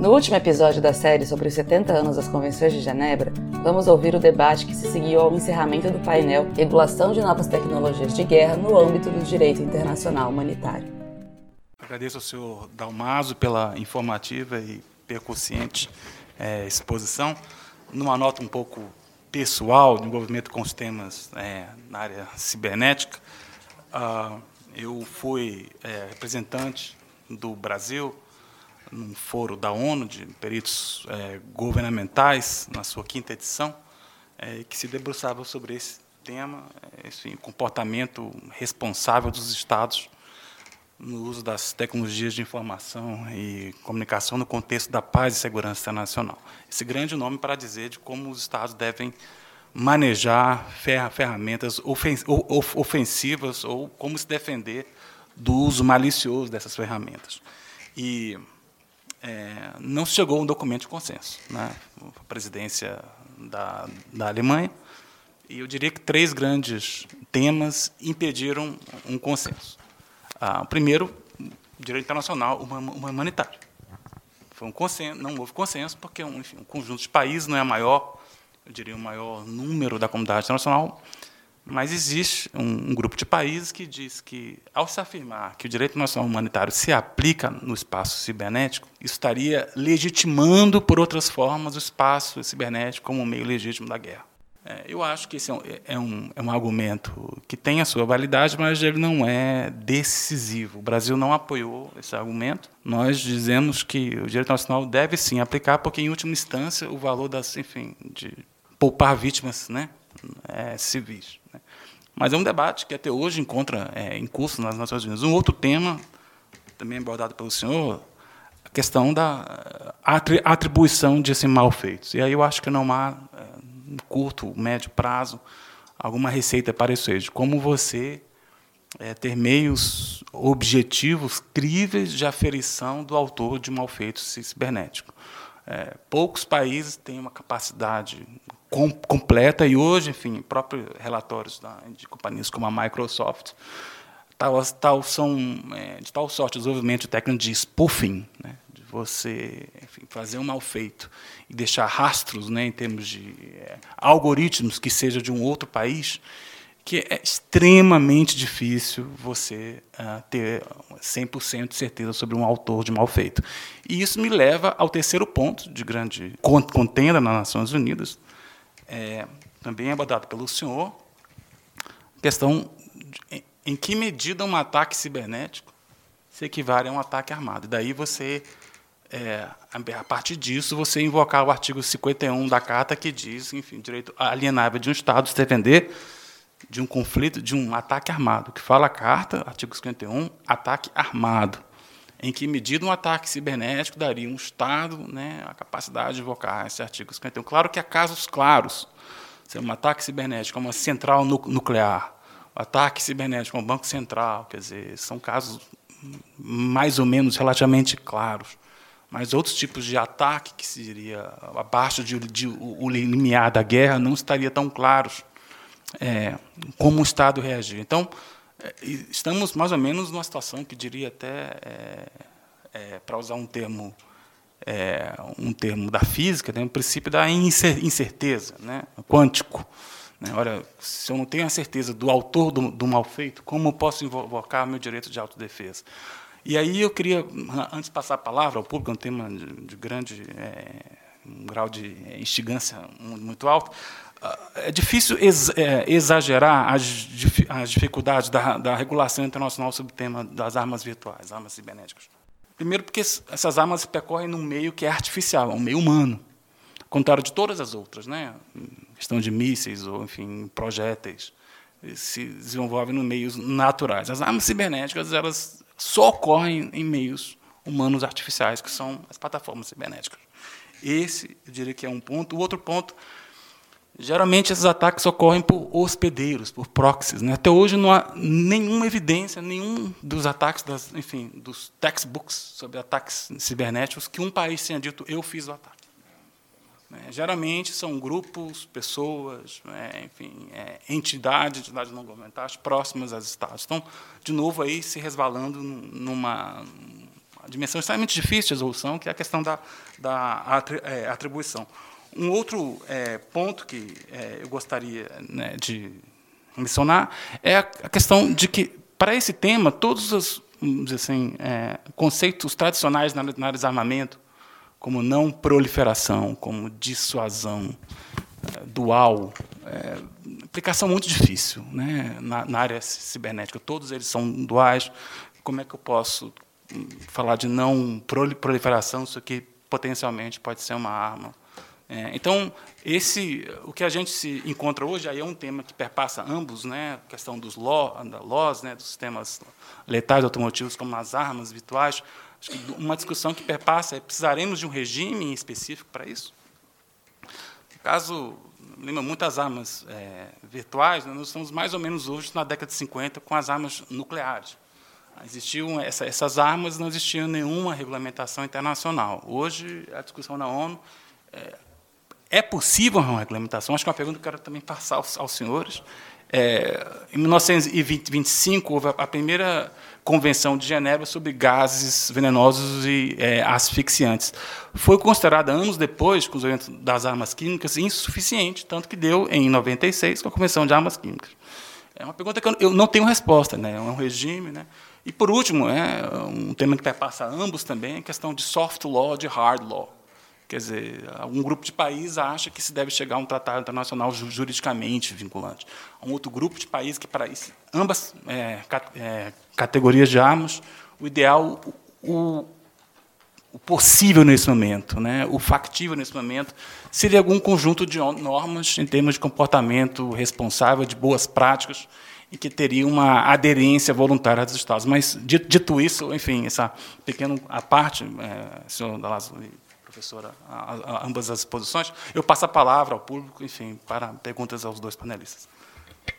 No último episódio da série sobre os 70 anos das Convenções de Genebra, vamos ouvir o debate que se seguiu ao encerramento do painel Regulação de Novas Tecnologias de Guerra no âmbito do Direito Internacional Humanitário. Agradeço ao senhor Dalmaso pela informativa e percussiente é, exposição. Numa nota um pouco pessoal, de envolvimento com os temas é, na área cibernética, uh, eu fui é, representante do Brasil num foro da ONU de peritos é, governamentais, na sua quinta edição, é, que se debruçava sobre esse tema, é, esse comportamento responsável dos Estados no uso das tecnologias de informação e comunicação no contexto da paz e segurança internacional. Esse grande nome para dizer de como os Estados devem manejar ferramentas ofensivas ou como se defender do uso malicioso dessas ferramentas. E é, não chegou um documento de consenso. Né? A presidência da, da Alemanha, e eu diria que três grandes temas impediram um consenso. Ah, o primeiro, direito internacional humanitário. Foi um consenso, não houve consenso, porque um, enfim, um conjunto de países não é maior, eu diria, o maior número da comunidade internacional, mas existe um, um, grupo de países que diz que, ao se afirmar que o direito nacional humanitário se aplica no espaço cibernético, isso estaria legitimando, por outras formas, o espaço cibernético como um meio legítimo da guerra. É, eu acho que esse é um, é, um, é um argumento que tem a sua validade, mas ele não é decisivo. O Brasil não apoiou esse argumento. Nós dizemos que o direito nacional deve sim aplicar, porque, em última instância, o valor das, enfim, de poupar vítimas né, é, civis. Né. Mas é um debate que até hoje encontra é, em curso nas Nações Unidas. Um outro tema, também abordado pelo senhor, a questão da atribuição de esses malfeitos. E aí eu acho que não há, é, no curto, médio prazo, alguma receita para isso. De como você é, ter meios objetivos, críveis de aferição do autor de malfeitos cibernéticos. É, poucos países têm uma capacidade com, completa e hoje, enfim, próprios relatórios da, de companhias como a Microsoft tal, tal são é, de tal sorte o desenvolvimento técnico de spoofing, né, de você enfim, fazer um mal feito e deixar rastros, né, em termos de é, algoritmos que seja de um outro país, que é extremamente difícil você uh, ter 100% de certeza sobre um autor de mal feito. E isso me leva ao terceiro ponto de grande contenda nas Nações Unidas, é, também abordado pelo senhor, questão de, em que medida um ataque cibernético se equivale a um ataque armado. E daí você, é, a partir disso, você invocar o artigo 51 da Carta, que diz, enfim, direito alienável de um Estado se defender de um conflito, de um ataque armado, que fala a carta, artigo 51, ataque armado. Em que medida um ataque cibernético daria um Estado né, a capacidade de invocar esse artigo 51? Claro que há casos claros. Se é um ataque cibernético a uma central nuclear, um ataque cibernético a um banco central, quer dizer, são casos mais ou menos relativamente claros. Mas outros tipos de ataque, que seria abaixo de, de, o limiar da guerra, não estaria tão claros é, como o Estado reagir. Então, é, estamos mais ou menos numa situação que diria até, é, é, para usar um termo, é, um termo da física, tem o princípio da incerteza, né, quântico. Né? Olha, se eu não tenho a certeza do autor do, do mal feito, como posso invocar meu direito de autodefesa? E aí eu queria, antes de passar a palavra ao público, é um tema de, de grande é, um grau de instigância muito alto, é difícil é, exagerar as, as dificuldades da, da, regulação internacional sobre o tema das armas virtuais, armas cibernéticas. Primeiro, porque essas armas percorrem num meio que é artificial, um meio humano, ao contrário de todas as outras, né? questão de mísseis ou, enfim, projéteis, se desenvolvem em meios naturais. As armas cibernéticas elas só ocorrem em meios humanos artificiais, que são as plataformas cibernéticas. Esse, eu diria que é um ponto. O outro ponto Geralmente esses ataques ocorrem por hospedeiros, por proxies. Né? Até hoje não há nenhuma evidência, nenhum dos ataques, das, enfim, dos textbooks sobre ataques cibernéticos que um país tenha dito eu fiz o ataque. É, geralmente são grupos, pessoas, é, enfim, é, entidades, entidades não governamentais próximas aos estados. Então, de novo aí se resvalando numa dimensão extremamente difícil de resolução, que é a questão da, da é, atribuição. Um outro é, ponto que é, eu gostaria né, de mencionar é a questão de que, para esse tema, todos os assim, é, conceitos tradicionais na, área de armamento, como não proliferação, como dissuasão, é, dual, é, aplicação muito difícil né, na, na, área cibernética. Todos eles são duais. Como é que eu posso hum, falar de não proliferação, isso aqui potencialmente pode ser uma arma? É, então, esse, o que a gente se encontra hoje aí é um tema que perpassa ambos, né, a questão dos laws, né, dos sistemas letais automotivos como as armas virtuais. Acho que uma discussão que perpassa é precisaremos de um regime específico para isso? No caso, lembra muitas armas é, virtuais, né, nós estamos mais ou menos hoje na década de 50 com as armas nucleares. Existiam essa, essas armas, não existia nenhuma regulamentação internacional. Hoje, a discussão na ONU é, é possível uma regulamentação? Acho que é uma pergunta que eu quero também passar aos, aos senhores. É, em 1925, houve a primeira Convenção de Genebra sobre gases venenosos e é, asfixiantes. Foi considerada, anos depois, com os eventos das armas químicas, insuficiente, tanto que deu, em 96, com a Convenção de Armas Químicas. É uma pergunta que eu não tenho resposta, né? é um regime. Né? E, por último, é um tema que perpassa ambos também, a questão de soft law, de hard law. Quer dizer, um grupo de países acha que se deve chegar a um tratado internacional juridicamente vinculante. Um outro grupo de países que, para isso, ambas é, é, categorias de armas, o ideal, o, o, possível nesse momento, né, o factível nesse momento, seria algum conjunto de normas em termos de comportamento responsável, de boas práticas, e que teria uma aderência voluntária dos Estados. Mas, dito isso, enfim, essa pequena a parte, é, senhor Dalazzo, professora, a, a, ambas as posições. Eu passo a palavra ao público, enfim, para perguntas aos dois panelistas.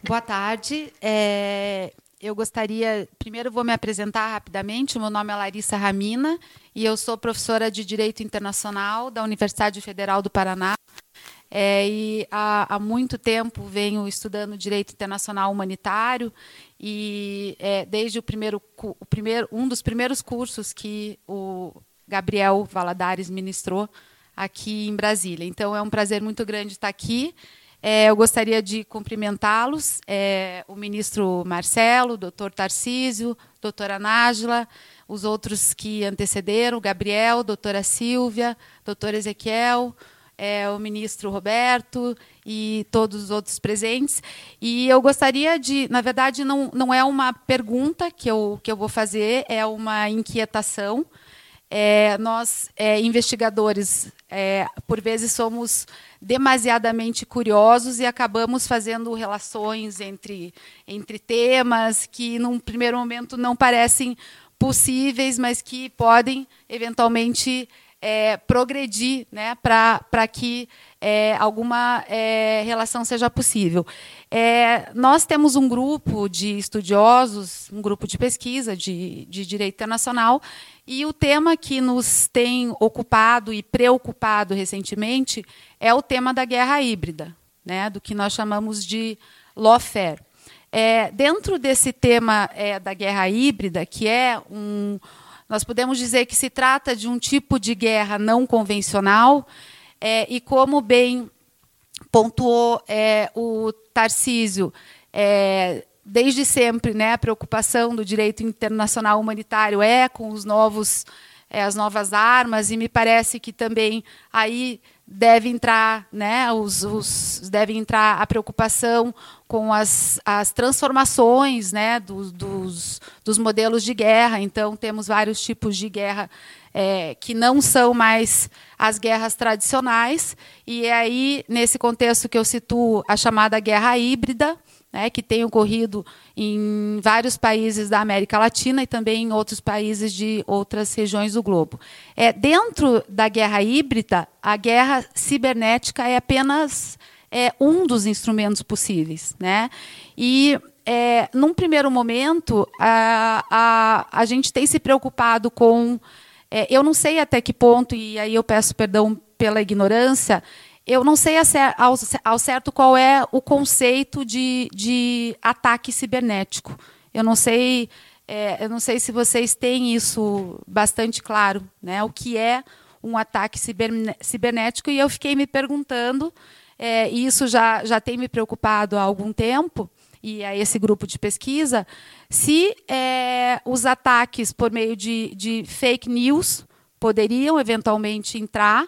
Boa tarde. É, eu gostaria, primeiro vou me apresentar rapidamente. Meu nome é Larissa Ramina e eu sou professora de Direito Internacional da Universidade Federal do Paraná. É, e há, há, muito tempo venho estudando direito internacional humanitário e é, desde o primeiro, o primeiro, um dos primeiros cursos que o Gabriel Valadares ministrou aqui em Brasília. Então, é um prazer muito grande estar aqui. É, eu gostaria de cumprimentá-los, é, o ministro Marcelo, o doutor Tarcísio, doutora Nájila, os outros que antecederam, Gabriel, doutora Silvia, doutor Ezequiel, é, o ministro Roberto e todos os outros presentes. E eu gostaria de, na verdade, não, não é uma pergunta que eu, que eu vou fazer, é uma inquietação. É, nós, é, investigadores, é, por vezes somos demasiadamente curiosos e acabamos fazendo relações entre, entre temas que, num primeiro momento, não parecem possíveis, mas que podem, eventualmente, é, progredir né, para que é, alguma é, relação seja possível. É, nós temos um grupo de estudiosos, um grupo de pesquisa de, de direito internacional, e o tema que nos tem ocupado e preocupado recentemente é o tema da guerra híbrida, né, do que nós chamamos de lawfare. É, dentro desse tema é, da guerra híbrida, que é um, nós podemos dizer que se trata de um tipo de guerra não convencional, é, e como bem pontuou é, o Tarcísio, é, desde sempre né, a preocupação do direito internacional humanitário é com os novos, é, as novas armas, e me parece que também aí deve entrar, né, os, os, deve entrar a preocupação com as, as transformações né, do, dos, dos modelos de guerra. Então, temos vários tipos de guerra é, que não são mais as guerras tradicionais. E é aí, nesse contexto que eu situo, a chamada guerra híbrida, né, que tem ocorrido em vários países da América Latina e também em outros países de outras regiões do globo. É, dentro da guerra híbrida, a guerra cibernética é apenas é, um dos instrumentos possíveis. Né? E, é, num primeiro momento, a, a, a gente tem se preocupado com. É, eu não sei até que ponto, e aí eu peço perdão pela ignorância, eu não sei ao certo qual é o conceito de, de ataque cibernético. Eu não sei é, eu não sei se vocês têm isso bastante claro, né? O que é um ataque cibernético e eu fiquei me perguntando, é, e isso já, já tem me preocupado há algum tempo, e a esse grupo de pesquisa, se é, os ataques por meio de, de fake news poderiam eventualmente entrar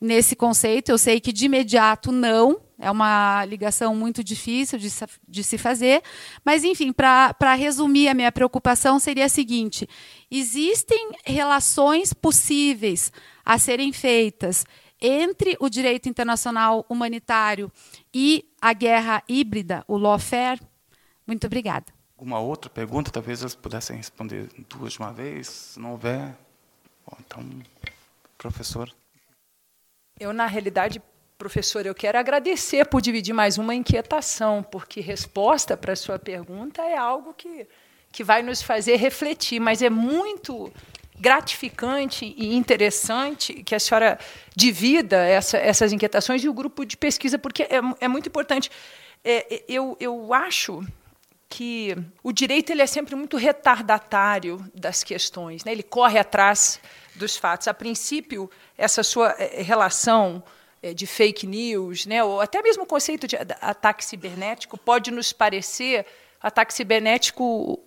nesse conceito. Eu sei que de imediato não, é uma ligação muito difícil de, de se fazer. Mas, enfim, para resumir, a minha preocupação seria a seguinte: existem relações possíveis a serem feitas entre o direito internacional humanitário e a guerra híbrida, o lawfare? Muito obrigada. Alguma outra pergunta? Talvez eles pudessem responder duas de uma vez. Se não houver, bom, então, professor. Eu, na realidade, professor, eu quero agradecer por dividir mais uma inquietação, porque resposta para a sua pergunta é algo que, que vai nos fazer refletir, mas é muito gratificante e interessante que a senhora divida essa, essas inquietações e o grupo de pesquisa, porque é, é muito importante. É, eu, eu acho que o direito ele é sempre muito retardatário das questões, né? ele corre atrás dos fatos. A princípio, essa sua eh, relação eh, de fake news, né, ou até mesmo o conceito de ataque cibernético, pode nos parecer ataque cibernético. O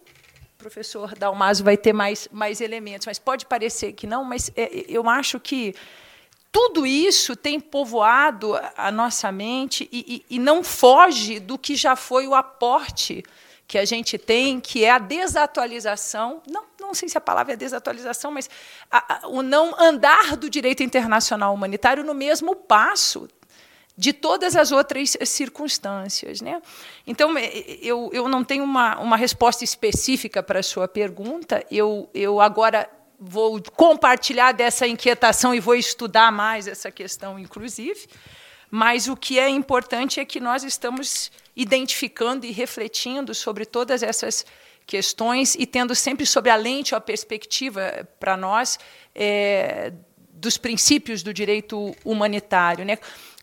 professor Dalmaso vai ter mais, mais elementos, mas pode parecer que não. Mas eu acho que tudo isso tem povoado a nossa mente e, e, e não foge do que já foi o aporte que a gente tem, que é a desatualização, não, não sei se a palavra é desatualização, mas a, a, o não andar do direito internacional humanitário no mesmo passo de todas as outras circunstâncias. Né? Então, é, eu, eu não tenho uma, uma resposta específica para a sua pergunta, eu, eu agora vou compartilhar dessa inquietação e vou estudar mais essa questão, inclusive, mas o que é importante é que nós estamos identificando e refletindo sobre todas essas questões e tendo sempre sobre a lente a perspectiva para nós é, dos princípios do direito humanitário, né?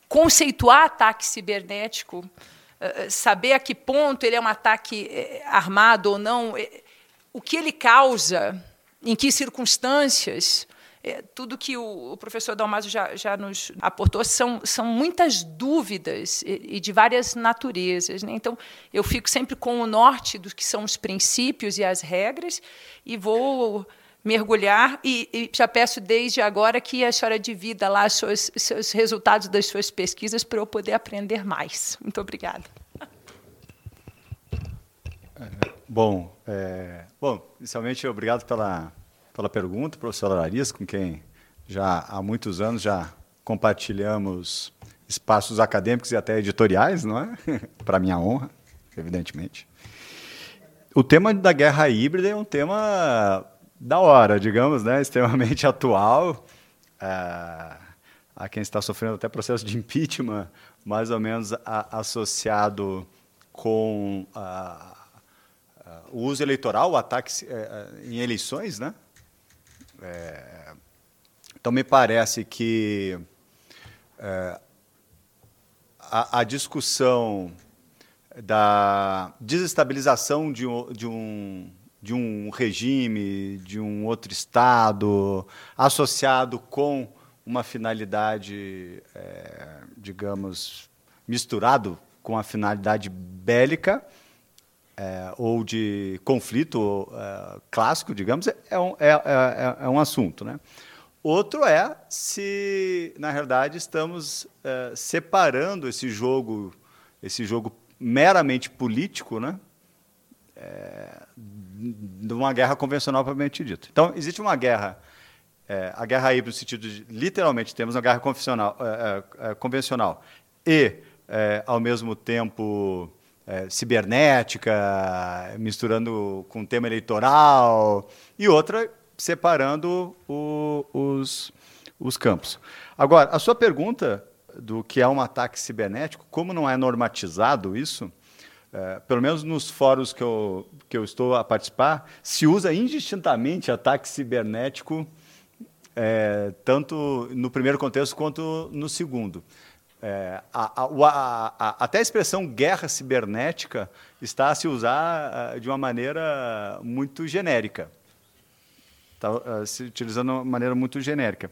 Conceituar ataque cibernético, é, saber a que ponto ele é um ataque é, armado ou não, o que ele causa, em que circunstâncias, é, tudo que o, o professor Dalmaso já, já nos aportou são, são muitas dúvidas e, e de várias naturezas. Né? Então, eu fico sempre com o norte do que são os princípios e as regras e vou mergulhar e, e, já peço desde agora que a senhora divida lá os seus resultados das suas pesquisas para eu poder aprender mais. Muito obrigada. É, bom, é, bom, inicialmente obrigado pela pela pergunta, professora Larissa, com quem já há muitos anos já compartilhamos espaços acadêmicos e até editoriais, não é? Para minha honra, evidentemente. O tema da guerra híbrida é um tema da hora, digamos, né? extremamente atual. É, a quem está sofrendo até processo de impeachment, mais ou menos a, associado com a, a, o uso eleitoral, o ataque é, em eleições, né? É, então, me parece que é, a, a, discussão da desestabilização de um, de, um, de um regime, de um outro Estado, associado com uma finalidade, é, digamos, misturado com a finalidade bélica, é, ou de conflito é, clássico, digamos, é um, é, é, é, um assunto. Né? Outro é se, na realidade, estamos é, separando esse jogo, esse jogo meramente político, né? É, de uma guerra convencional propriamente dita. Então, existe uma guerra, a guerra híbrida no sentido de, literalmente, temos uma guerra convencional e, ao mesmo tempo, é, cibernética, misturando com tema eleitoral, e outra separando o, os, os campos. Agora, a sua pergunta do que é um ataque cibernético, como não é normatizado isso, é, pelo menos nos fóruns que eu, que eu estou a participar, se usa indistintamente ataque cibernético, é, tanto no primeiro contexto quanto no segundo. É, a, a, a, até a expressão guerra cibernética está a se usar uh, de uma maneira muito genérica. Está uh, se utilizando de uma maneira muito genérica.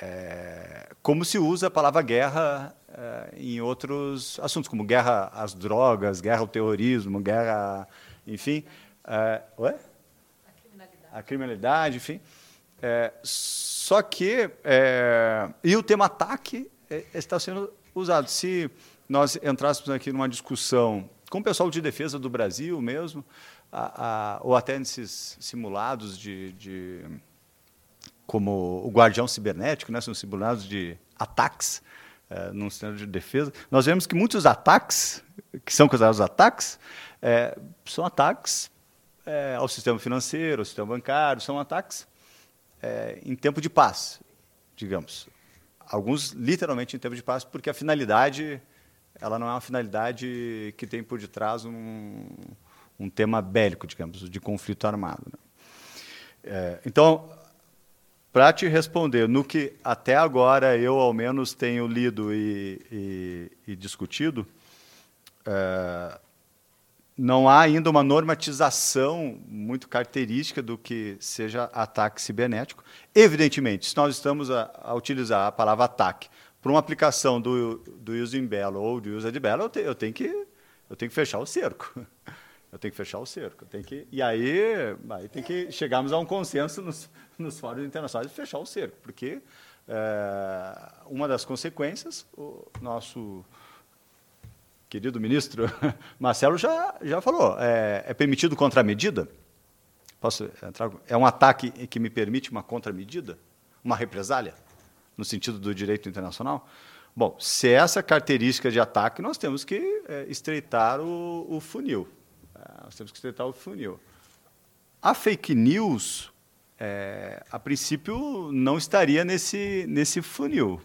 É, como se usa a palavra guerra uh, em outros assuntos, como guerra às drogas, guerra ao terrorismo, guerra, enfim. ué? A criminalidade. A criminalidade, enfim. só que. e o tema ataque é, está sendo usado. Se nós entrássemos aqui numa discussão com o pessoal de defesa do Brasil mesmo, a, a, ou até nesses simulados de, de, como o guardião cibernético, né, são simulados de ataques é, num cenário de defesa, nós vemos que muitos ataques, que são considerados ataques, é, são ataques é, ao sistema financeiro, ao sistema bancário, são ataques é, em tempo de paz, digamos alguns literalmente em tempo de paz, porque a finalidade ela não é uma finalidade que tem por detrás um, um tema bélico, digamos, de conflito armado. Né? É, então, para te responder, no que até agora eu, ao menos, tenho lido e, e, e discutido, é, não há ainda uma normatização muito característica do que seja ataque cibernético. Evidentemente, se nós estamos a, a utilizar a palavra ataque para uma aplicação do, do using Bello ou do user de Bello, eu, te, eu, tenho que, eu tenho que fechar o cerco. Eu tenho que fechar o cerco. Tenho que, e aí, aí tem que chegarmos a um consenso nos, nos fóruns internacionais de fechar o cerco, porque é, uma das consequências, o nosso querido ministro Marcelo já, já falou, é, é permitido contramedida? Posso entrar? É um ataque que me permite uma contramedida? Uma represália? No sentido do direito internacional? Bom, se é essa característica de ataque, nós temos que é, estreitar o, o funil. É, nós temos que estreitar o funil. A fake news, é, a princípio, não estaria nesse, nesse funil.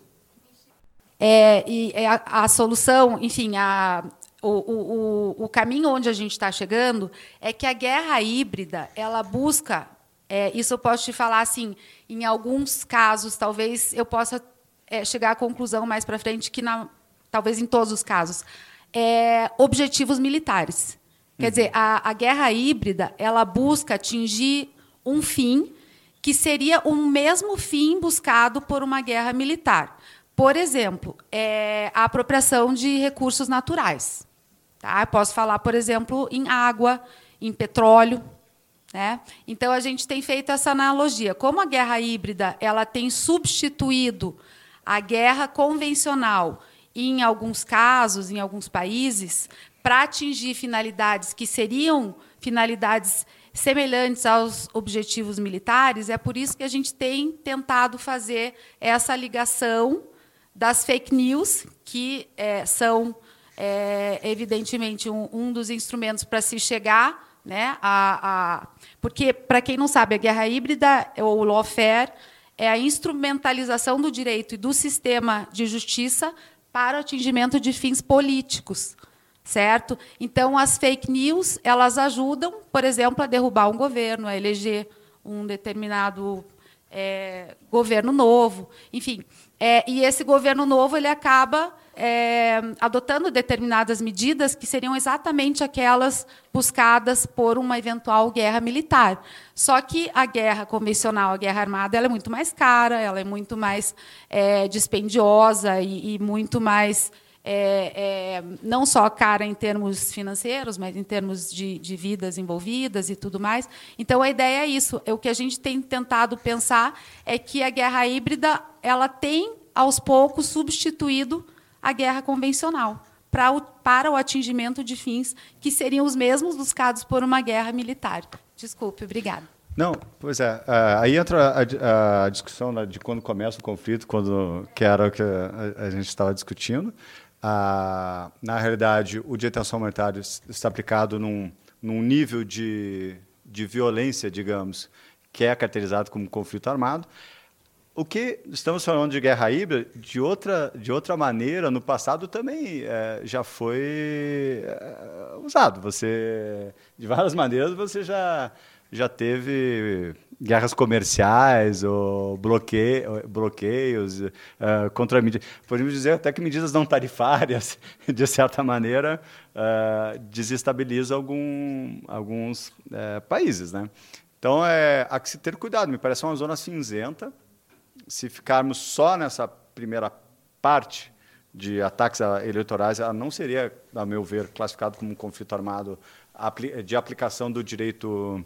É, e é a, a, solução, enfim, a, o, o, o, caminho onde a gente está chegando é que a guerra híbrida ela busca, é, isso eu posso te falar assim, em alguns casos, talvez eu possa é, chegar à conclusão mais para frente que, na, talvez em todos os casos, é, objetivos militares. Quer uhum. dizer, a, a guerra híbrida ela busca atingir um fim que seria o mesmo fim buscado por uma guerra militar. Por exemplo, é a apropriação de recursos naturais. Tá? posso falar, por exemplo, em água, em petróleo. Né? Então, a gente tem feito essa analogia. Como a guerra híbrida ela tem substituído a guerra convencional em alguns casos, em alguns países, para atingir finalidades que seriam finalidades semelhantes aos objetivos militares, é por isso que a gente tem tentado fazer essa ligação das fake news, que é, são, é, evidentemente, um, um, dos instrumentos para se chegar. Né, a, a porque, para quem não sabe, a guerra híbrida, ou lawfare, é a instrumentalização do direito e do sistema de justiça para o atingimento de fins políticos certo? Então as fake news elas ajudam, por exemplo, a derrubar um governo, a eleger um determinado é, governo novo, enfim. É, e esse governo novo ele acaba é, adotando determinadas medidas que seriam exatamente aquelas buscadas por uma eventual guerra militar. Só que a guerra convencional, a guerra armada, ela é muito mais cara, ela é muito mais é, dispendiosa e, e, muito mais é, é, não só cara em termos financeiros, mas em termos de, de, vidas envolvidas e tudo mais. Então a ideia é isso. É o que a gente tem tentado pensar é que a guerra híbrida ela tem aos poucos substituído a guerra convencional para o, para o atingimento de fins que seriam os mesmos buscados por uma guerra militar. Desculpe, obrigada. Não, pois é. Uh, aí entra a, a discussão né, de quando começa o conflito, quando que era o que a gente estava discutindo. Ah, na realidade, o de detenção humanitária está aplicado num, num nível de, de violência, digamos, que é caracterizado como conflito armado. O que estamos falando de guerra híbrida, de outra, de outra maneira, no passado também é, já foi é, usado. Você, de várias maneiras, você já já teve guerras comerciais ou bloqueio, bloqueios uh, contra medidas. Podemos dizer até que medidas não tarifárias, de certa maneira, uh, desestabilizam algum, alguns uh, países. Né? Então, é, há que se ter cuidado. Me parece uma zona cinzenta. Se ficarmos só nessa primeira parte de ataques eleitorais, ela não seria, a meu ver, classificado como um conflito armado de aplicação do direito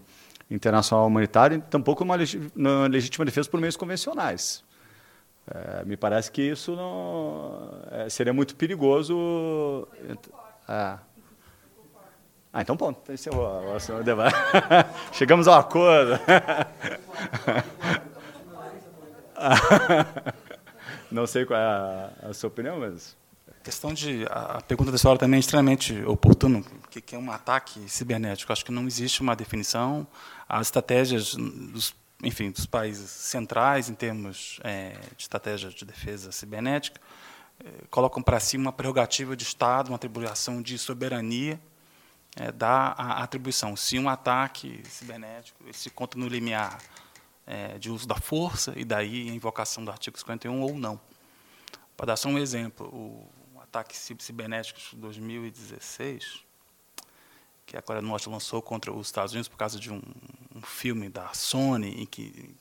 internacional humanitário, tampouco uma, legítima defesa por meios convencionais. É, me parece que isso não, é, seria muito perigoso. É. Ah, então ponto. Encerrou o debate. Chegamos ao acordo. não sei qual é a, a sua opinião, mas a questão de a pergunta da senhora também é extremamente oportuna, que, que é um ataque cibernético. Acho que não existe uma definição. As estratégias dos, enfim, dos países centrais em termos é, de estratégia de defesa cibernética é, colocam para si uma prerrogativa de Estado, uma atribuição de soberania é, da atribuição. Se um ataque cibernético ele se conta no limiar é, de uso da força e daí a invocação do artigo 51 ou não. Para dar só um exemplo, o ataques cibernéticos de 2016, que a Coreia do Norte lançou contra os Estados Unidos por causa de um, um filme da Sony, em que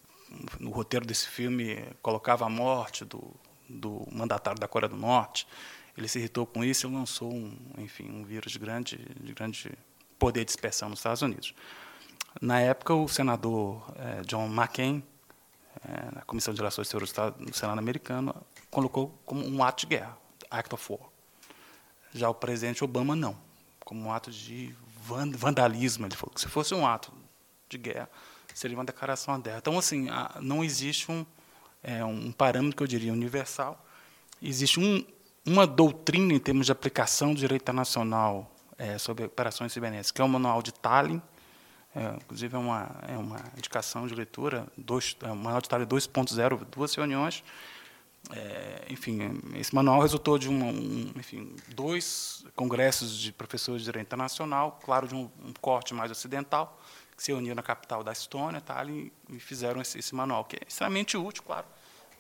no roteiro desse filme colocava a morte do, do mandatário da Coreia do Norte. Ele se irritou com isso e lançou um, enfim, um vírus de grande, de grande poder de dispersão nos Estados Unidos. Na época, o senador eh, John McCain, eh, na Comissão de Relações Exteriores do Senado americano, colocou como um ato de guerra. Act of War. Já o presidente Obama, não. Como um ato de vandalismo. Ele falou que se fosse um ato de guerra, seria uma declaração de guerra. Então, assim, não existe um, é, um parâmetro que eu diria universal. Existe um, uma doutrina em termos de aplicação do direito internacional é, sobre operações cibernéticas, que é o Manual de Tallinn, é, inclusive é uma, é uma indicação de leitura, dois, é, Manual de Tallinn 2.0, duas reuniões, é, enfim, esse manual resultou de um, um, enfim, dois congressos de professores de direito internacional, claro, de um, um corte mais ocidental, que se uniram na capital da Estônia tá, e, e fizeram esse, esse, manual, que é extremamente útil, claro.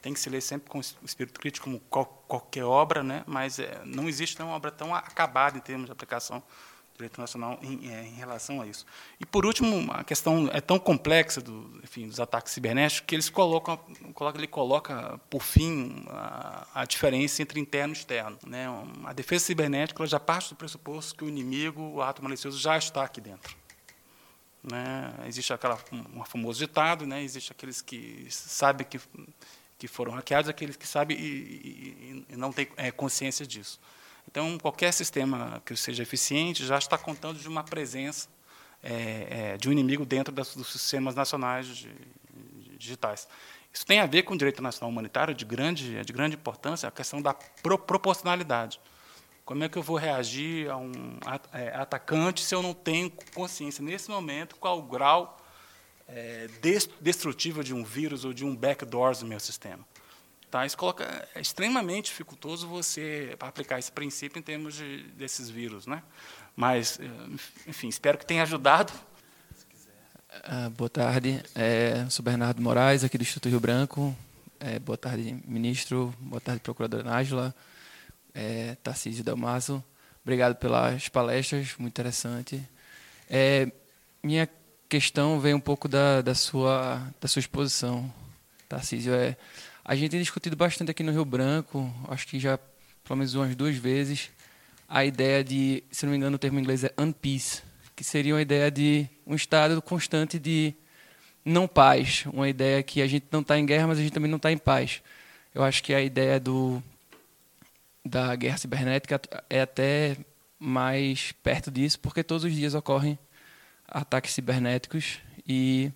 Tem que se ler sempre com espírito crítico, como qual, qualquer obra, né, mas é, não existe uma obra tão acabada em termos de aplicação direito nacional em, é, em, relação a isso. E, por último, a questão é tão complexa do, enfim, dos ataques cibernéticos que eles colocam, ele coloca, por fim, a, a diferença entre interno e externo. Né? A defesa cibernética já parte do pressuposto que o inimigo, o ato malicioso, já está aqui dentro. Né? Existe aquela, um famoso ditado, né? existe aqueles que sabem que, que foram hackeados, aqueles que sabem e, e, e não têm é, consciência disso. Então, qualquer sistema que seja eficiente já está contando de uma presença é, é, de um inimigo dentro das, dos sistemas nacionais de, de, digitais. Isso tem a ver com o direito nacional humanitário de grande, de grande importância, a questão da pro, proporcionalidade. Como é que eu vou reagir a um é, atacante se eu não tenho consciência, nesse momento, qual o grau é, destrutivo de um vírus ou de um backdoor no meu sistema? Tá? Isso coloca, é extremamente dificultoso você aplicar esse princípio em termos de, desses vírus. Né? Mas, eh, enfim, espero que tenha ajudado. Uh, boa tarde, é, sou Bernardo Moraes, aqui do Instituto Rio Branco. É, boa tarde, ministro. Boa tarde, procuradora Nájula. É, Tarcísio Dalmaso. Obrigado pelas palestras, muito interessante. É, minha questão vem um pouco da, da, sua, da sua exposição, Tarcísio. É, a gente tem discutido bastante aqui no Rio Branco, acho que já pelo menos umas duas vezes, a ideia de, se não me engano o termo em inglês é unpeace, que seria uma ideia de um estado constante de não paz, uma ideia que a gente não está em guerra, mas a gente também não está em paz. Eu acho que a ideia do da guerra cibernética é até mais perto disso, porque todos os dias ocorrem ataques cibernéticos e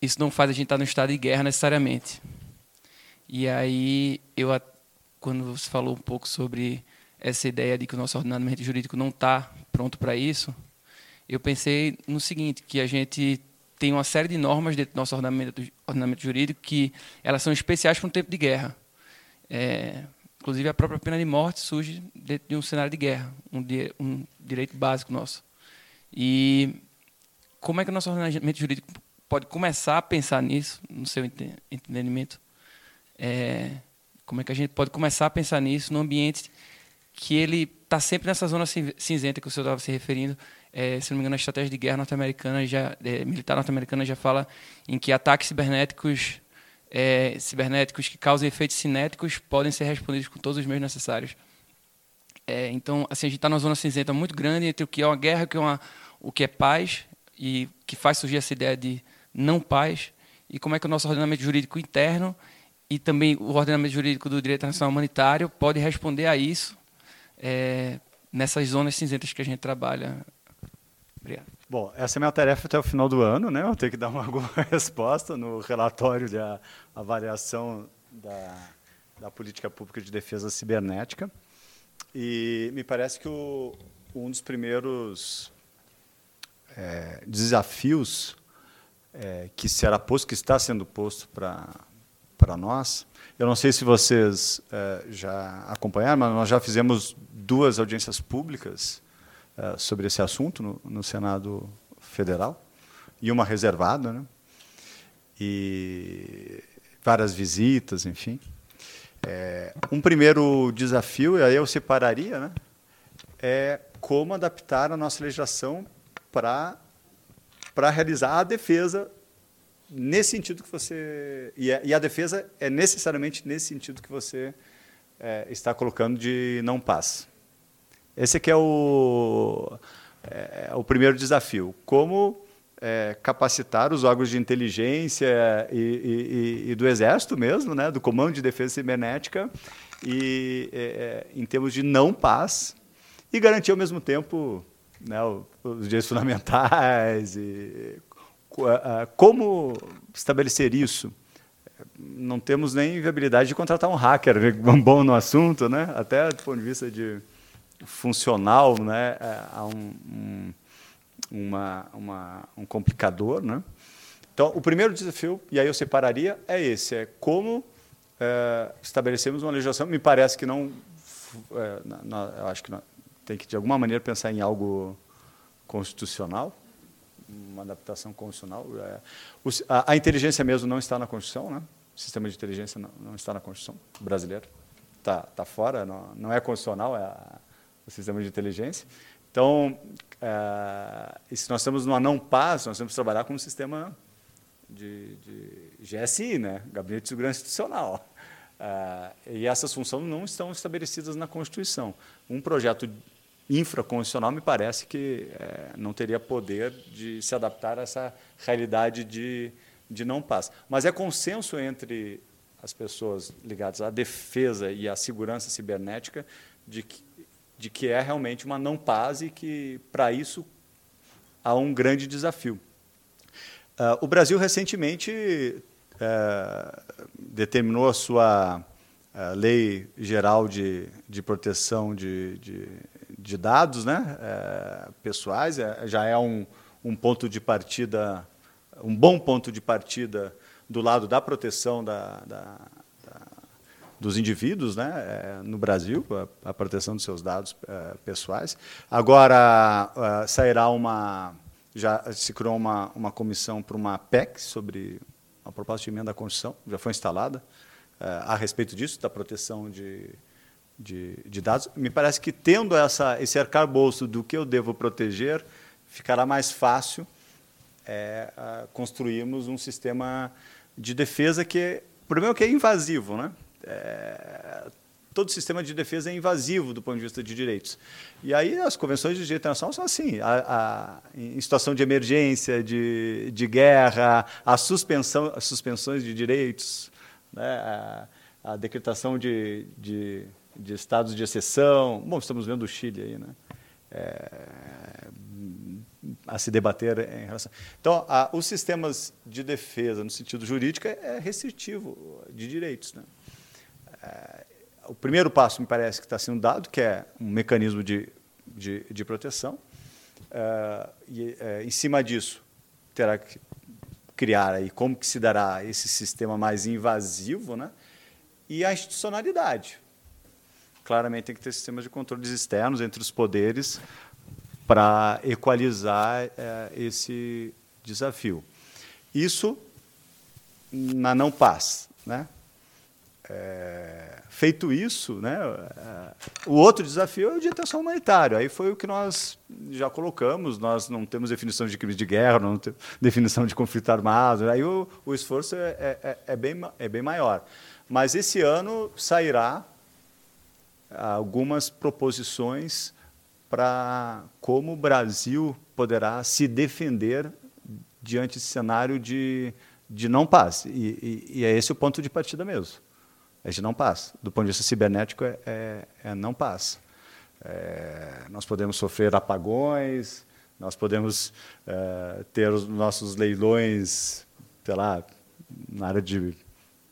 isso não faz a gente estar no estado de guerra necessariamente. E aí, eu, quando você falou um pouco sobre essa ideia de que o nosso ordenamento jurídico não está pronto para isso, eu pensei no seguinte, que a gente tem uma série de normas dentro do nosso ordenamento, ordenamento jurídico que elas são especiais para um tempo de guerra. É, inclusive, a própria pena de morte surge dentro de um cenário de guerra, um, um direito básico nosso. E como é que o nosso ordenamento jurídico pode começar a pensar nisso, no seu entendimento? É, como é que a gente pode começar a pensar nisso no ambiente que ele está sempre nessa zona cinzenta que o senhor estava se referindo. É, se não me engano, a estratégia de guerra norte-americana já é, militar norte-americana já fala em que ataques cibernéticos é, cibernéticos que causam efeitos cinéticos podem ser respondidos com todos os meios necessários. É, então, assim, a gente está numa zona cinzenta muito grande entre o que é uma guerra, o que é, uma, o que é paz, e que faz surgir essa ideia de não paz, e como é que o nosso ordenamento jurídico interno e também o ordenamento jurídico do direito internacional humanitário pode responder a isso é, nessas zonas cinzentas que a gente trabalha. Obrigado. Bom, essa é minha tarefa até o final do ano, né? Eu tenho que dar uma, alguma resposta no relatório de avaliação da, da política pública de defesa cibernética. E me parece que o, um dos primeiros é, desafios é, que será posto, que está sendo posto para para nós. Eu não sei se vocês é, já acompanharam, mas nós já fizemos duas audiências públicas é, sobre esse assunto no, no, Senado Federal e uma reservada, né? E várias visitas, enfim. É, um primeiro desafio, e aí eu separaria, né? É como adaptar a nossa legislação para realizar a defesa nesse sentido que você e a, e a defesa é necessariamente nesse sentido que você é, está colocando de não paz. Esse aqui é o é o primeiro desafio. Como é, capacitar os órgãos de inteligência e, e, e, do Exército mesmo, né, do Comando de Defesa Cibernética, e, é, é em termos de não paz, e garantir ao mesmo tempo né, os direitos fundamentais e como estabelecer isso? Não temos nem viabilidade de contratar um hacker né, bom no assunto, né? até do ponto de vista de funcional, né? É, há um, um, uma, uma, um complicador. Né? Então, o primeiro desafio, e aí eu separaria, é esse, é como é, estabelecemos uma legislação, me parece que não, é, eu acho que não, tem que, de alguma maneira, pensar em algo constitucional, uma adaptação constitucional. É, a, inteligência mesmo não está na Constituição, né? o sistema de inteligência não, está na Constituição brasileira, está tá fora, não, não é constitucional é o sistema de inteligência. Então, é, se nós estamos numa não paz, nós temos que trabalhar com um sistema de, de GSI, né? Gabinete de Segurança Institucional. É, e essas funções não estão estabelecidas na Constituição. Um projeto infraconstitucional, me parece que é, não teria poder de se adaptar a essa realidade de, de não paz. Mas é consenso entre as pessoas ligadas à defesa e à segurança cibernética de que, de que é realmente uma não paz e que, para isso, há um grande desafio. Uh, o Brasil recentemente uh, determinou a sua uh, lei geral de, de proteção de, de de dados né, é, pessoais, é, já é um, um ponto de partida, um bom ponto de partida do lado da proteção da, da, da, dos indivíduos né, é, no Brasil, a, a, proteção dos seus dados é, pessoais. Agora é, sairá uma. Já se criou uma, uma comissão para uma PEC sobre a proposta de emenda à Constituição, já foi instalada, é, a respeito disso, da proteção de de, de dados. Me parece que tendo essa, esse arcabouço do que eu devo proteger, ficará mais fácil é, construirmos um sistema de defesa que o problema é que é invasivo, né? É, todo sistema de defesa é invasivo do ponto de vista de direitos. E aí as convenções de direito internacional são assim, a, a, em situação de emergência, de, de guerra, a suspensão, as suspensões de direitos, né? a, a decretação de, de de estados de exceção. Bom, estamos vendo o Chile aí, né? É, a se debater em relação. Então, a, os sistemas de defesa, no sentido jurídico, é, é restritivo de direitos. Né? É, o primeiro passo, me parece, que está sendo dado, que é um mecanismo de, de, de proteção. É, e, é, em cima disso, terá que criar aí como que se dará esse sistema mais invasivo, né? E a institucionalidade claramente tem que ter sistemas de controles externos entre os poderes para equalizar é, esse desafio. Isso na não paz. Né? É, feito isso, né, é, o outro desafio é o de intenção humanitária. Aí foi o que nós já colocamos. Nós não temos definição de crime de guerra, não temos definição de conflito armado. Aí o, o esforço é, é, é, é bem, é bem maior. Mas esse ano sairá algumas proposições para como o Brasil poderá se defender diante desse cenário de, de não paz. E, e, e, é esse o ponto de partida mesmo. É de não paz. Do ponto de vista cibernético, é, é, é não paz. É, nós podemos sofrer apagões, nós podemos é, ter os nossos leilões, sei lá, na área de,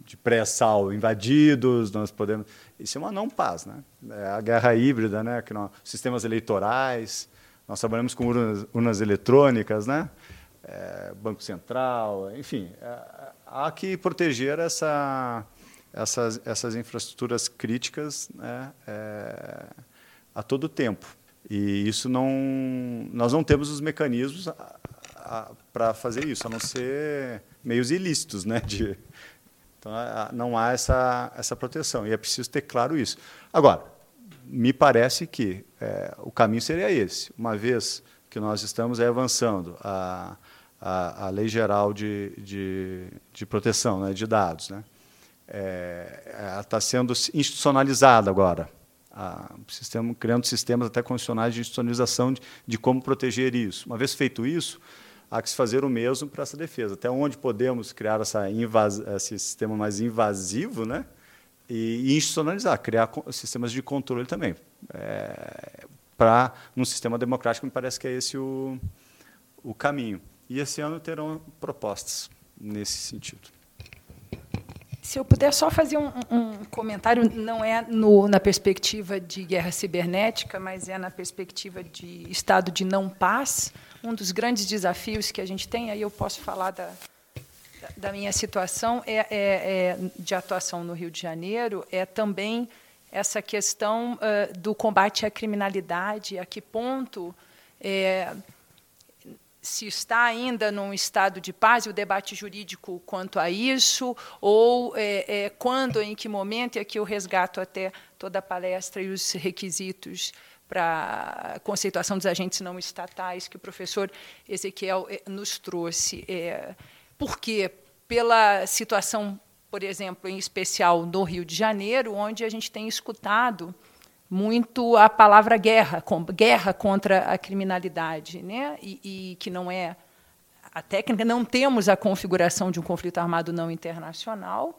de pré-sal invadidos, nós podemos. Isso é uma não paz, né? É a guerra híbrida, né? Que nós, sistemas eleitorais, nós trabalhamos com urnas, urnas eletrônicas, né? É, Banco Central, enfim, é, há que proteger essa, essas, essas infraestruturas críticas né? é, a todo tempo. E isso não, nós não temos os mecanismos para fazer isso, a não ser meios ilícitos, né? De, então, não há essa, essa proteção, e é preciso ter claro isso. Agora, me parece que é, o caminho seria esse, uma vez que nós estamos avançando a, a, a Lei Geral de, de, de Proteção né, de Dados. Né? É, está sendo institucionalizada agora, a, sistema, criando sistemas até condicionais de institucionalização de, de como proteger isso. Uma vez feito isso, há que se fazer o mesmo para essa defesa. Até onde podemos criar essa esse sistema mais invasivo, né? E, e institucionalizar, criar sistemas de controle também. É, para, num sistema democrático, me parece que é esse o, o caminho. E esse ano terão propostas nesse sentido. Se eu puder só fazer um, um comentário, não é no, na perspectiva de guerra cibernética, mas é na perspectiva de estado de não paz. Um dos grandes desafios que a gente tem, aí eu posso falar da, da minha situação é, é, é, de atuação no Rio de Janeiro, é também essa questão uh, do combate à criminalidade, a que ponto é, se está ainda num estado de paz e o debate jurídico quanto a isso, ou é, é, quando, em que momento, e aqui eu resgato até toda a palestra e os requisitos para a conceituação dos agentes não estatais que o professor Ezequiel é, nos trouxe. É, por quê? Pela situação, por exemplo, em especial no Rio de Janeiro, onde a gente tem escutado muito a palavra guerra, guerra contra a criminalidade, né? e, e que não é a técnica, não temos a configuração de um conflito armado não internacional,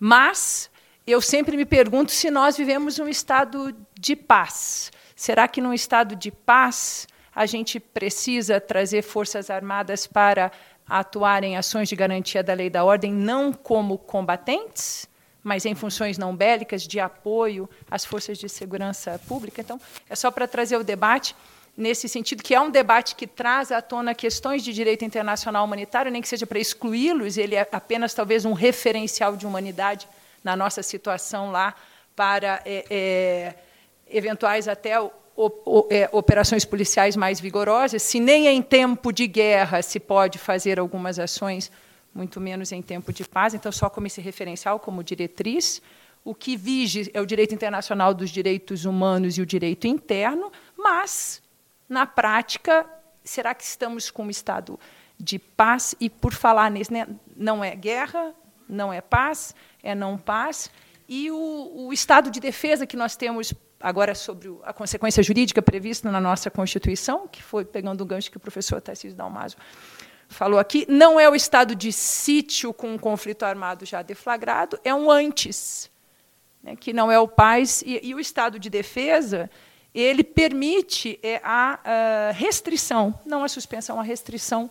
mas eu sempre me pergunto se nós vivemos um estado de paz. Será que num estado de paz a gente precisa trazer forças armadas para atuar em ações de garantia da lei e da ordem não como combatentes? mas em funções não bélicas de apoio às forças de segurança pública. Então, é só para trazer o debate nesse sentido, que é um debate que traz à tona questões de direito internacional humanitário, nem que seja para excluí-los, ele é apenas talvez um referencial de humanidade na nossa situação lá para é, é, eventuais até é, operações policiais mais vigorosas. Se nem em tempo de guerra se pode fazer algumas ações muito menos em tempo de paz, então só como esse referencial, como diretriz. O que vige é o direito internacional dos direitos humanos e o direito interno, mas, na prática, será que estamos com um estado de paz? E, por falar nisso, né, não é guerra, não é paz, é não paz. E o, o estado de defesa que nós temos agora sobre a consequência jurídica prevista na nossa Constituição, que foi pegando o gancho que o professor Tarcísio Dalmaso falou aqui, não é o estado de sítio com um conflito armado já deflagrado, é um antes, né, que não é o paz. E, e, o estado de defesa ele permite é, a, a, restrição, não a suspensão, a restrição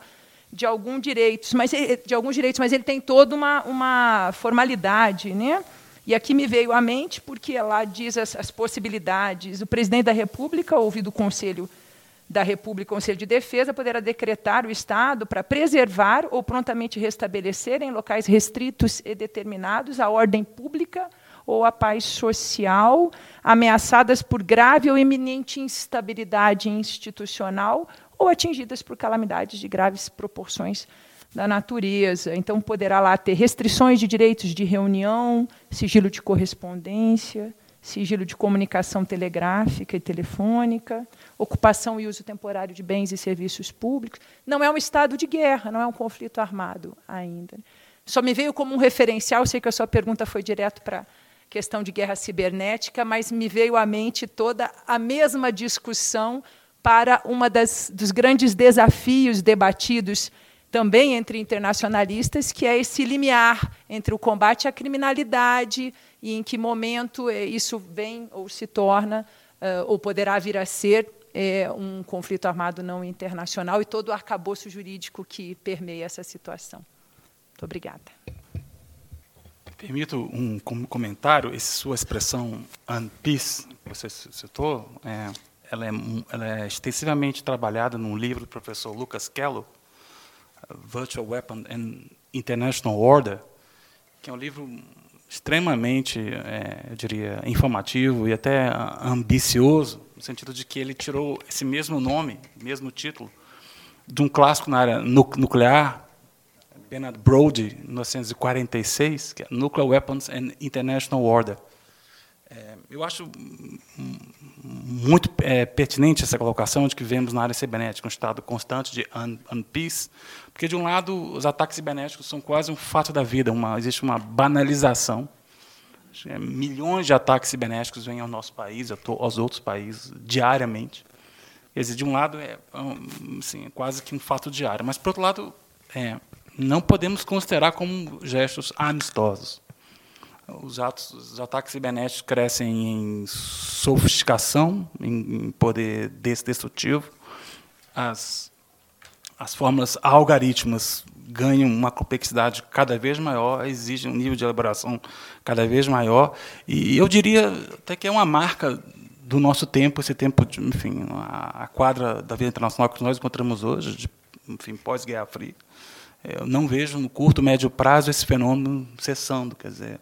de algum direitos, mas de alguns direitos, mas ele tem toda uma, uma formalidade, né? E aqui me veio à mente porque lá diz as, as possibilidades. O presidente da República, ouvido o Conselho da República, Conselho de Defesa, poderá decretar o Estado para preservar ou prontamente restabelecer em locais restritos e determinados a ordem pública ou a paz social, ameaçadas por grave ou iminente instabilidade institucional ou atingidas por calamidades de graves proporções da natureza. Então, poderá lá ter restrições de direitos de reunião, sigilo de correspondência, sigilo de comunicação telegráfica e telefônica, ocupação e uso temporário de bens e serviços públicos. Não é um estado de guerra, não é um conflito armado ainda. Só me veio como um referencial, sei que a sua pergunta foi direto para questão de guerra cibernética, mas me veio à mente toda a mesma discussão para uma das dos grandes desafios debatidos também entre internacionalistas, que é esse limiar entre o combate à criminalidade e em que momento eh, isso vem ou se torna eh, ou poderá vir a ser é, um conflito armado não internacional e todo o arcabouço jurídico que permeia essa situação. Muito obrigada. Permito um comentário. Essa sua expressão "unpeace" que você citou, é, ela, é, ela é extensivamente trabalhada num livro do professor Lucas Kello, Virtual Weapon and International Order, que é um livro extremamente, é, eu diria, informativo e até ambicioso, no sentido de que ele tirou esse mesmo nome, mesmo título, de um clássico na área nuclear, Bernard Brody, 1946, que é Nuclear Weapons and International Order. É, eu acho muito é, pertinente essa colocação de que vemos na área cibernética um estado constante de unpeace, porque, de um lado, os ataques cibernéticos são quase um fato da vida, uma, existe uma banalização. É, milhões de ataques cibernéticos vêm ao nosso país, aos outros países, diariamente. Quer dizer, de um lado, é assim, é quase que um fato diário, mas, por outro lado, é, não podemos considerar como gestos amistosos. Os, atos, os ataques cibernéticos crescem em sofisticação, em, em poder destrutivo. As as fórmulas algaritmas ganham uma complexidade cada vez maior, exigem um nível de elaboração cada vez maior, e eu diria até que é uma marca do nosso tempo, esse tempo, de, enfim, a, quadra da vida internacional que nós encontramos hoje, de, enfim, pós-Guerra Fria. Eu não vejo no curto, médio prazo esse fenômeno cessando, quer dizer,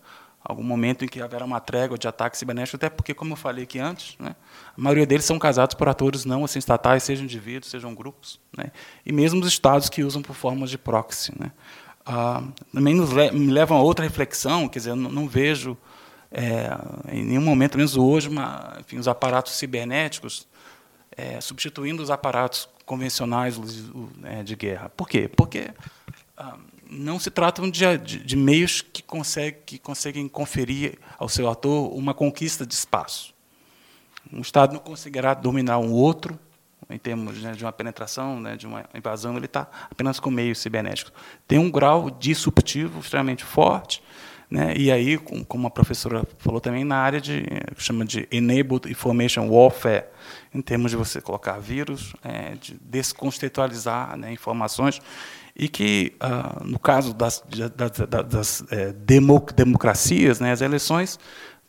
algum momento em que haverá uma trégua de ataque cibernético, até porque, como eu falei aqui antes, né, a maioria deles são casados por atores não assim, estatais, sejam indivíduos, sejam grupos, né, e mesmo os estados que usam por formas de proxy. Né. Ah, também le me levam a outra reflexão, quer dizer, eu não, vejo é, em nenhum momento, menos hoje, uma, enfim, os aparatos cibernéticos é, substituindo os aparatos convencionais de, né, de guerra. Por quê? Porque ah, não se tratam de, de, de meios que, consegue, que conseguem conferir ao seu ator uma conquista de espaço. Um Estado não conseguirá dominar um outro, em termos né, de uma penetração, né, de uma invasão, ele está apenas com meios cibernéticos. Tem um grau disruptivo extremamente forte, né, e aí, como a professora falou também, na área de chama de enabled information warfare, em termos de você colocar vírus, é, de descontextualizar né, informações e que, ah, no caso das, das, das, é, democracias, né, as eleições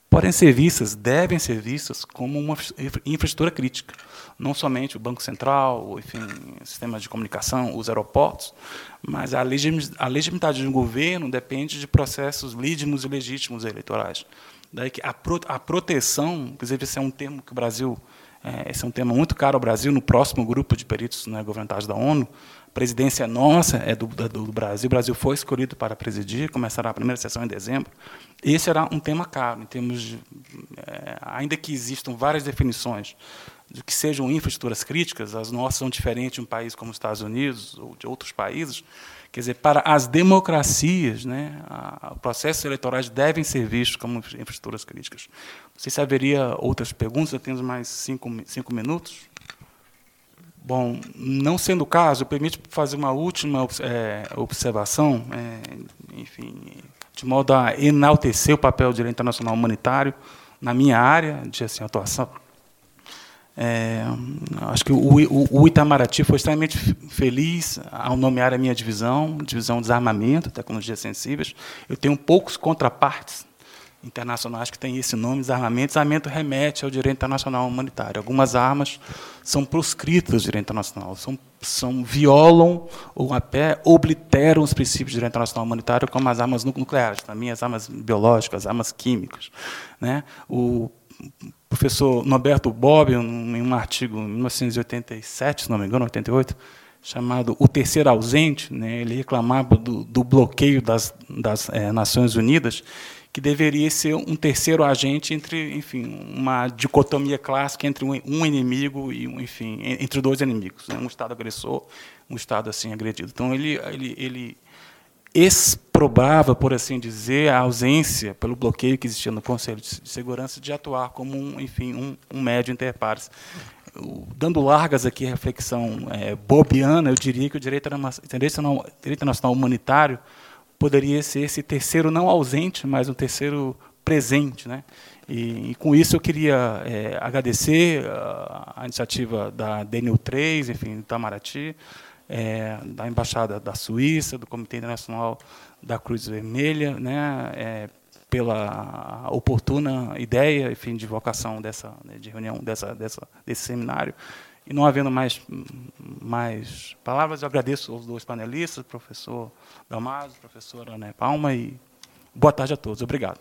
podem ser vistas, devem ser vistas como uma infraestrutura crítica. Não somente o Banco Central, enfim, sistemas de comunicação, os aeroportos, mas a legitimidade do governo depende de processos lídimos e legítimos eleitorais. Daí que a, pro, a proteção, inclusive esse é um termo que o Brasil, é, esse é um tema muito caro ao Brasil, no próximo grupo de peritos né, governamentais da ONU, a presidência nossa é do, do, Brasil. O Brasil foi escolhido para presidir, começará a primeira sessão em dezembro. Esse será um tema caro, em termos de, é, ainda que existam várias definições de que sejam infraestruturas críticas, as nossas são diferentes de um país como os Estados Unidos ou de outros países. Quer dizer, para as democracias, né, processos eleitorais devem ser vistos como infraestruturas críticas. Não sei se haveria outras perguntas, eu tenho mais cinco, cinco minutos. Bom, não sendo o caso, permite fazer uma última é, observação, é, enfim, de modo a enaltecer o papel do direito internacional humanitário na minha área de assim, atuação. É, acho que o, o, o, Itamaraty foi extremamente feliz ao nomear a minha divisão, divisão de desarmamento, tecnologias sensíveis. Eu tenho poucos contrapartes internacionais que têm esse nome, desarmamento. Desarmamento remete ao direito internacional humanitário. Algumas armas são proscritas do direito internacional, são, são violam ou até obliteram os princípios do direito internacional humanitário, como as armas nucleares, também as armas biológicas, as armas químicas. Né? O professor Norberto Bobbio, em um artigo em 1987, se não me engano, 88, chamado O Terceiro Ausente, né, ele reclamava do, do bloqueio das, das é, Nações Unidas, que deveria ser um terceiro agente entre, enfim, uma dicotomia clássica entre um inimigo e, um, enfim, entre dois inimigos, né, um Estado agressor, um Estado assim agredido. Então ele, ele, ele exprobava, por assim dizer, a ausência, pelo bloqueio que existia no Conselho de Segurança, de atuar como um, enfim, um, um médio interpares. Dando largas aqui a reflexão é, bobiana, eu diria que o direito internacional, direito internacional humanitário poderia ser esse terceiro não ausente, mas um terceiro presente, né? E, e com isso eu queria é, agradecer a, a, iniciativa da DNU 3, enfim, do Itamaraty, é, da Embaixada da Suíça, do Comitê Internacional da Cruz Vermelha, né, é, pela oportuna ideia, enfim, de vocação dessa né, de reunião dessa, dessa desse seminário. E não havendo mais mais palavras, eu agradeço aos dois panelistas, professor Damaso, professora Ana Palma e boa tarde a todos. Obrigado.